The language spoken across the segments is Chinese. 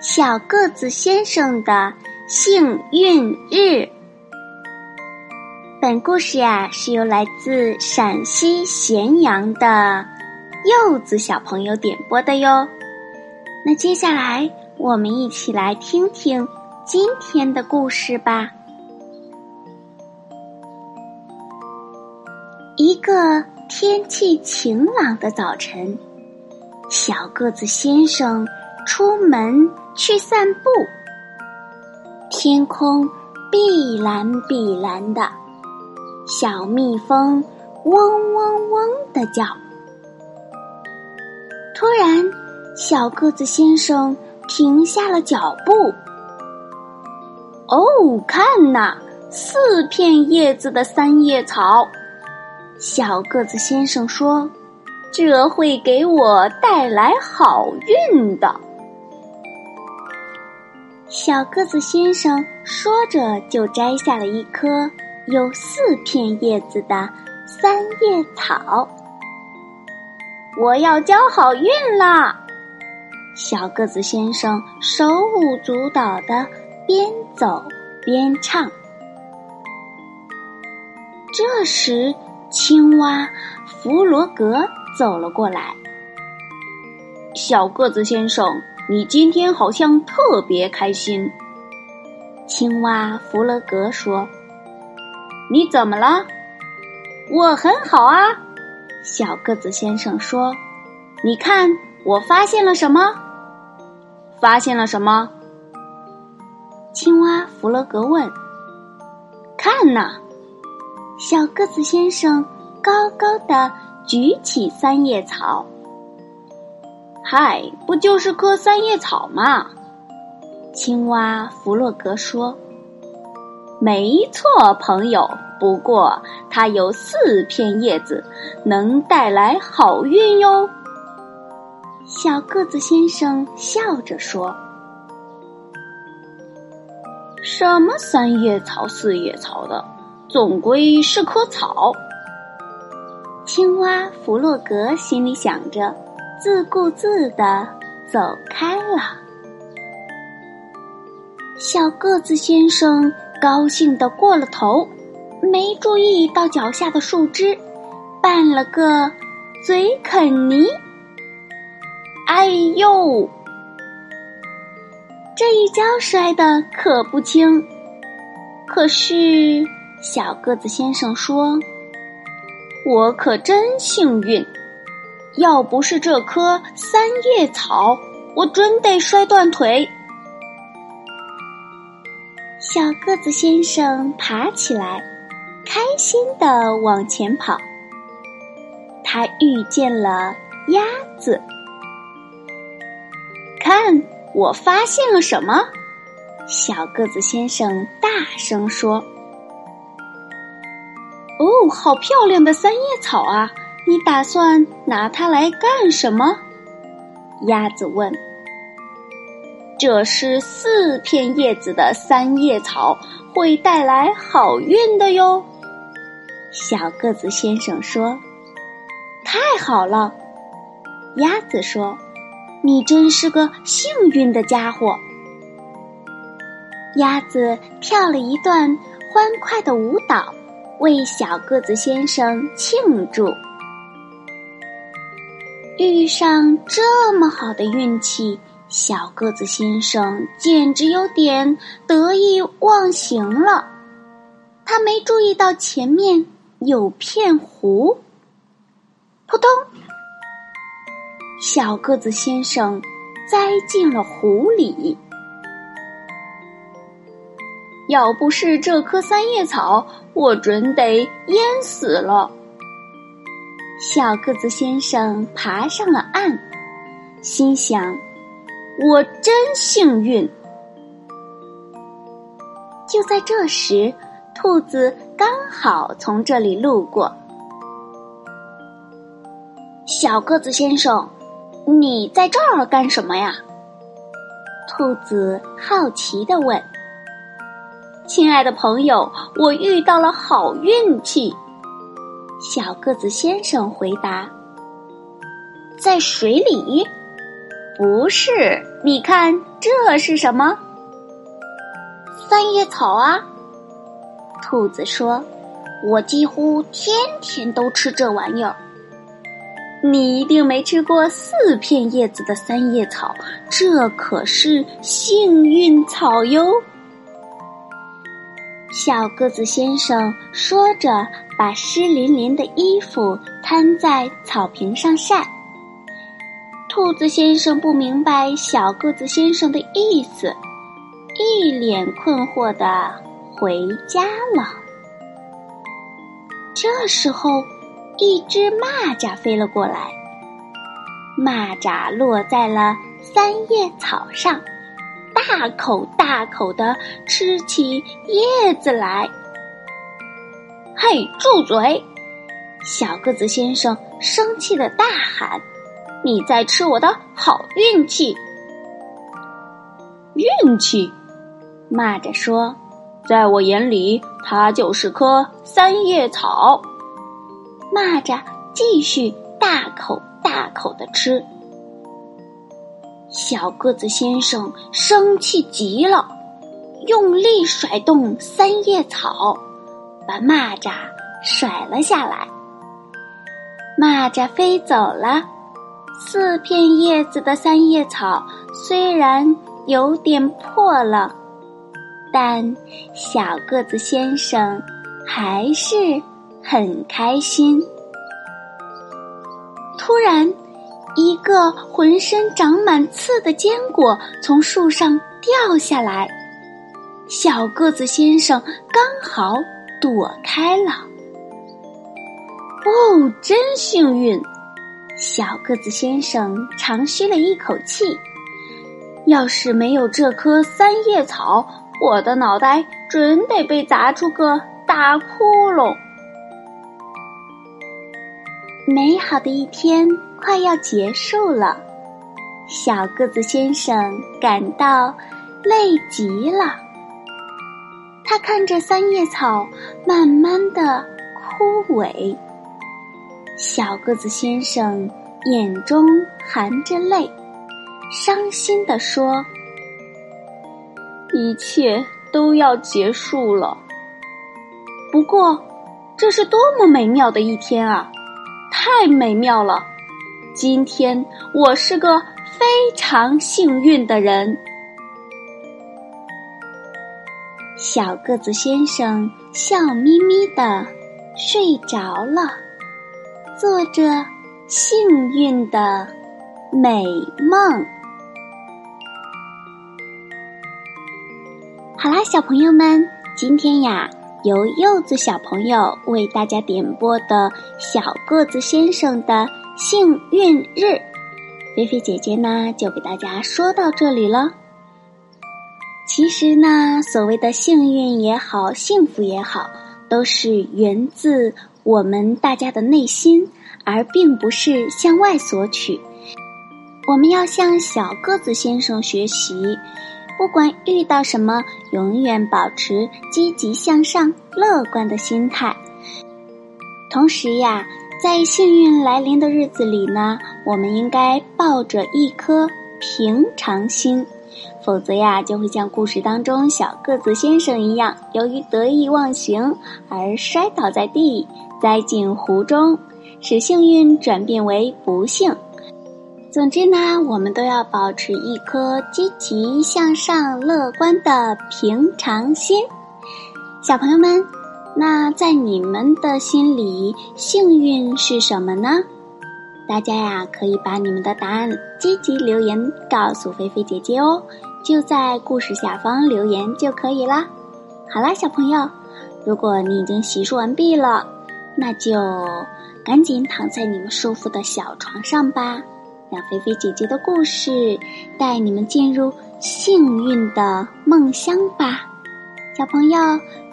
小个子先生的幸运日。本故事呀，是由来自陕西咸阳的柚子小朋友点播的哟。那接下来，我们一起来听听今天的故事吧。一个天气晴朗的早晨，小个子先生出门。去散步，天空碧蓝碧蓝的，小蜜蜂嗡嗡嗡的叫。突然，小个子先生停下了脚步。哦，看呐，四片叶子的三叶草。小个子先生说：“这会给我带来好运的。”小个子先生说着，就摘下了一颗有四片叶子的三叶草。我要交好运啦！小个子先生手舞足蹈的边走边唱。这时，青蛙弗罗格走了过来。小个子先生。你今天好像特别开心，青蛙弗洛格说：“你怎么了？”我很好啊，小个子先生说：“你看，我发现了什么？发现了什么？”青蛙弗洛格问：“看呐！”小个子先生高高的举起三叶草。嗨，不就是棵三叶草吗？青蛙弗洛格说：“没错，朋友。不过它有四片叶子，能带来好运哟。”小个子先生笑着说：“什么三叶草、四叶草的，总归是棵草。”青蛙弗洛格心里想着。自顾自的走开了。小个子先生高兴的过了头，没注意到脚下的树枝，绊了个嘴啃泥。哎呦！这一跤摔得可不轻。可是小个子先生说：“我可真幸运。”要不是这棵三叶草，我准得摔断腿。小个子先生爬起来，开心的往前跑。他遇见了鸭子，看，我发现了什么？小个子先生大声说：“哦，好漂亮的三叶草啊！”你打算拿它来干什么？鸭子问。这是四片叶子的三叶草，会带来好运的哟。小个子先生说：“太好了！”鸭子说：“你真是个幸运的家伙。”鸭子跳了一段欢快的舞蹈，为小个子先生庆祝。遇上这么好的运气，小个子先生简直有点得意忘形了。他没注意到前面有片湖，扑通，小个子先生栽进了湖里。要不是这棵三叶草，我准得淹死了。小个子先生爬上了岸，心想：“我真幸运。”就在这时，兔子刚好从这里路过。小个子先生，你在这儿干什么呀？兔子好奇的问。“亲爱的朋友，我遇到了好运气。”小个子先生回答：“在水里，不是。”你看这是什么？三叶草啊！兔子说：“我几乎天天都吃这玩意儿。”你一定没吃过四片叶子的三叶草，这可是幸运草哟。小个子先生说着，把湿淋淋的衣服摊在草坪上晒。兔子先生不明白小个子先生的意思，一脸困惑的回家了。这时候。一只蚂蚱飞了过来，蚂蚱落在了三叶草上，大口大口的吃起叶子来。嘿，住嘴！小个子先生生气的大喊：“你在吃我的好运气！”运气？蚂蚱说：“在我眼里，它就是棵三叶草。”蚂蚱继续大口大口的吃，小个子先生生气极了，用力甩动三叶草，把蚂蚱甩了下来。蚂蚱飞走了，四片叶子的三叶草虽然有点破了，但小个子先生还是。很开心。突然，一个浑身长满刺的坚果从树上掉下来，小个子先生刚好躲开了。哦，真幸运！小个子先生长吁了一口气。要是没有这棵三叶草，我的脑袋准得被砸出个大窟窿。美好的一天快要结束了，小个子先生感到累极了。他看着三叶草慢慢的枯萎，小个子先生眼中含着泪，伤心的说：“一切都要结束了。不过，这是多么美妙的一天啊！”太美妙了！今天我是个非常幸运的人。小个子先生笑眯眯的睡着了，做着幸运的美梦。好啦，小朋友们，今天呀。由柚子小朋友为大家点播的《小个子先生的幸运日》，菲菲姐姐呢就给大家说到这里了。其实呢，所谓的幸运也好，幸福也好，都是源自我们大家的内心，而并不是向外索取。我们要向小个子先生学习。不管遇到什么，永远保持积极向上、乐观的心态。同时呀，在幸运来临的日子里呢，我们应该抱着一颗平常心，否则呀，就会像故事当中小个子先生一样，由于得意忘形而摔倒在地，栽进湖中，使幸运转变为不幸。总之呢，我们都要保持一颗积极向上、乐观的平常心。小朋友们，那在你们的心里，幸运是什么呢？大家呀，可以把你们的答案积极留言告诉菲菲姐姐哦，就在故事下方留言就可以啦。好啦，小朋友，如果你已经洗漱完毕了，那就赶紧躺在你们舒服的小床上吧。让菲菲姐姐的故事带你们进入幸运的梦乡吧，小朋友，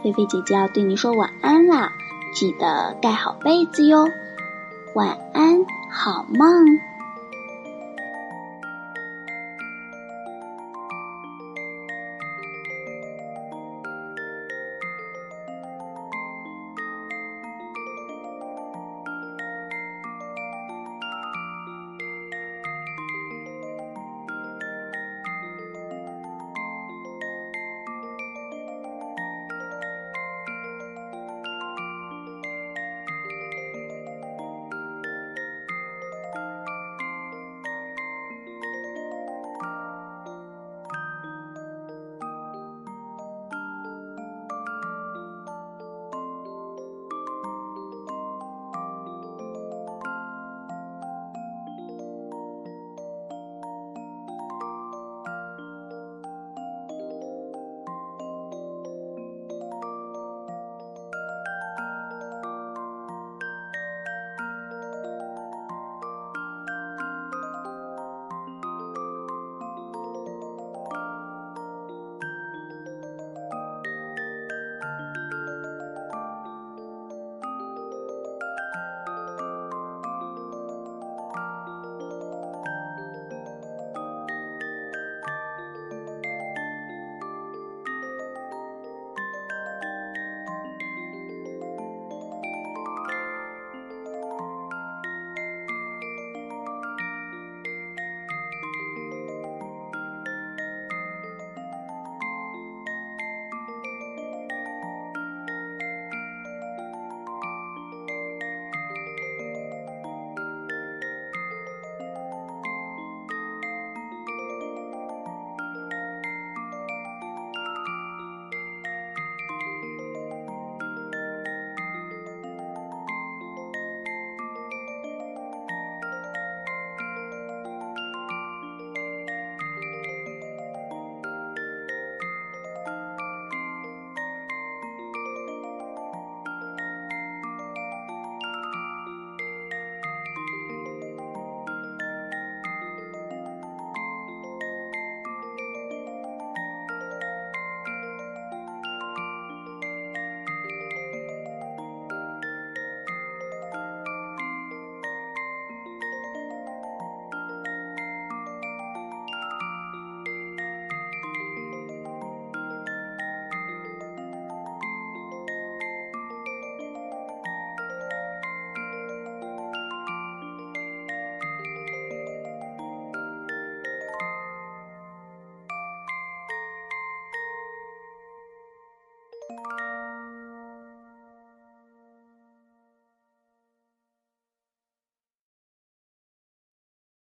菲菲姐姐要对你说晚安啦，记得盖好被子哟，晚安，好梦。